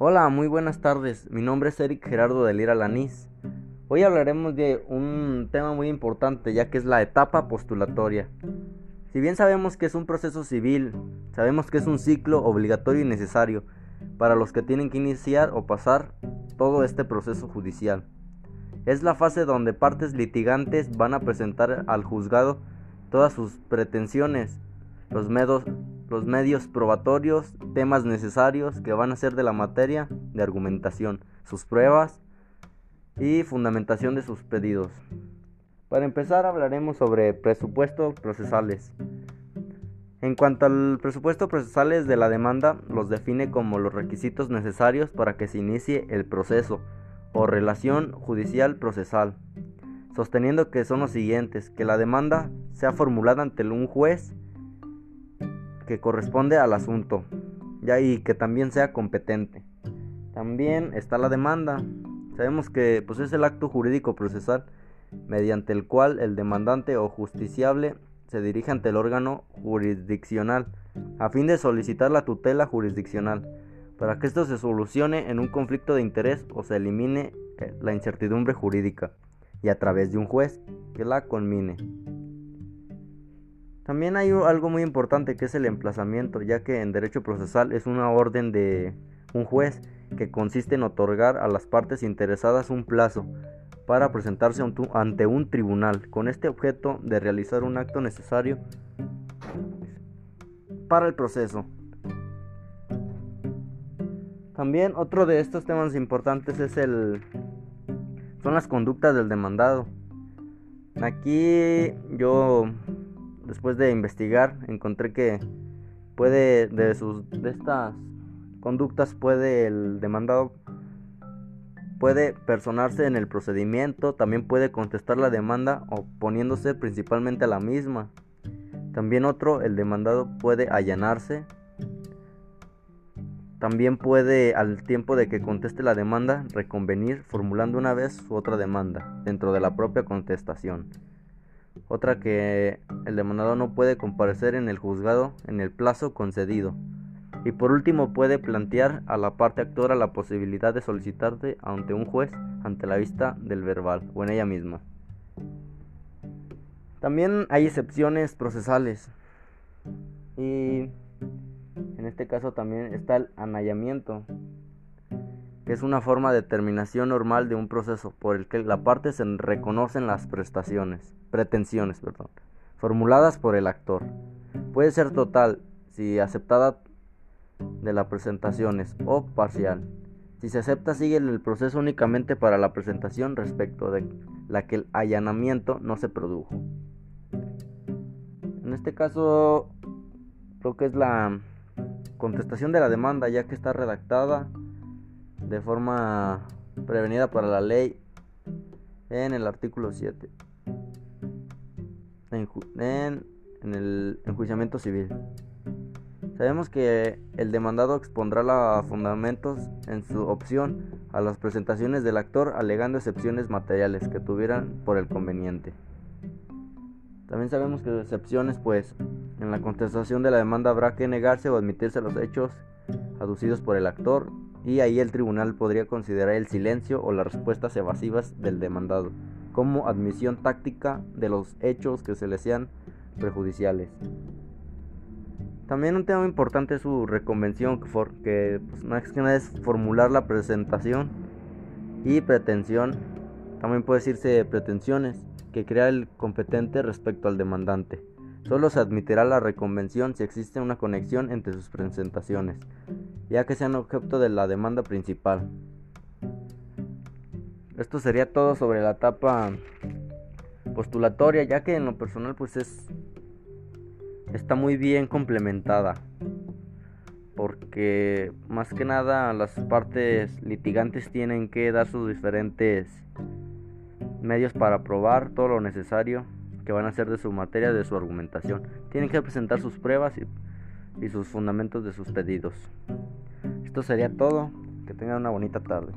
Hola, muy buenas tardes. Mi nombre es Eric Gerardo de Lira Lanís. Hoy hablaremos de un tema muy importante, ya que es la etapa postulatoria. Si bien sabemos que es un proceso civil, sabemos que es un ciclo obligatorio y necesario para los que tienen que iniciar o pasar todo este proceso judicial. Es la fase donde partes litigantes van a presentar al juzgado todas sus pretensiones, los, medos, los medios probatorios, temas necesarios que van a ser de la materia de argumentación, sus pruebas y fundamentación de sus pedidos. Para empezar hablaremos sobre presupuestos procesales. En cuanto al presupuesto procesales de la demanda, los define como los requisitos necesarios para que se inicie el proceso o relación judicial procesal, sosteniendo que son los siguientes, que la demanda sea formulada ante un juez que corresponde al asunto, ya y que también sea competente. También está la demanda. Sabemos que pues, es el acto jurídico procesal mediante el cual el demandante o justiciable se dirige ante el órgano jurisdiccional a fin de solicitar la tutela jurisdiccional para que esto se solucione en un conflicto de interés o se elimine eh, la incertidumbre jurídica y a través de un juez que la conmine. También hay algo muy importante que es el emplazamiento, ya que en derecho procesal es una orden de un juez que consiste en otorgar a las partes interesadas un plazo para presentarse ante un tribunal con este objeto de realizar un acto necesario para el proceso. También otro de estos temas importantes es el son las conductas del demandado. Aquí yo después de investigar, encontré que puede, de, sus, de estas conductas, puede el demandado puede personarse en el procedimiento, también puede contestar la demanda oponiéndose principalmente a la misma. También otro, el demandado puede allanarse. También puede, al tiempo de que conteste la demanda, reconvenir formulando una vez su otra demanda dentro de la propia contestación. Otra que el demandado no puede comparecer en el juzgado en el plazo concedido. Y por último puede plantear a la parte actora la posibilidad de solicitarte ante un juez ante la vista del verbal o en ella misma. También hay excepciones procesales. Y en este caso también está el anallamiento, que es una forma de terminación normal de un proceso por el que la parte se reconocen las prestaciones, pretensiones, perdón, formuladas por el actor. Puede ser total si aceptada de las presentaciones o parcial. Si se acepta sigue el proceso únicamente para la presentación respecto de la que el allanamiento no se produjo. En este caso creo que es la contestación de la demanda ya que está redactada de forma prevenida para la ley en el artículo 7 en, el enjuiciamiento civil. Sabemos que el demandado expondrá los fundamentos en su opción a las presentaciones del actor alegando excepciones materiales que tuvieran por el conveniente. También sabemos que excepciones pues en la contestación de la demanda habrá que negarse o admitirse los hechos aducidos por el actor y ahí el tribunal podría considerar el silencio o las respuestas evasivas del demandado como admisión táctica de los hechos que se le sean perjudiciales. También un tema importante es su reconvención, que pues, más que nada es formular la presentación y pretensión, también puede decirse pretensiones, que crea el competente respecto al demandante. Solo se admitirá la reconvención si existe una conexión entre sus presentaciones, ya que sean objeto de la demanda principal. Esto sería todo sobre la etapa postulatoria, ya que en lo personal pues es está muy bien complementada. Porque más que nada las partes litigantes tienen que dar sus diferentes medios para probar todo lo necesario que van a hacer de su materia, de su argumentación. Tienen que presentar sus pruebas y, y sus fundamentos de sus pedidos. Esto sería todo. Que tengan una bonita tarde.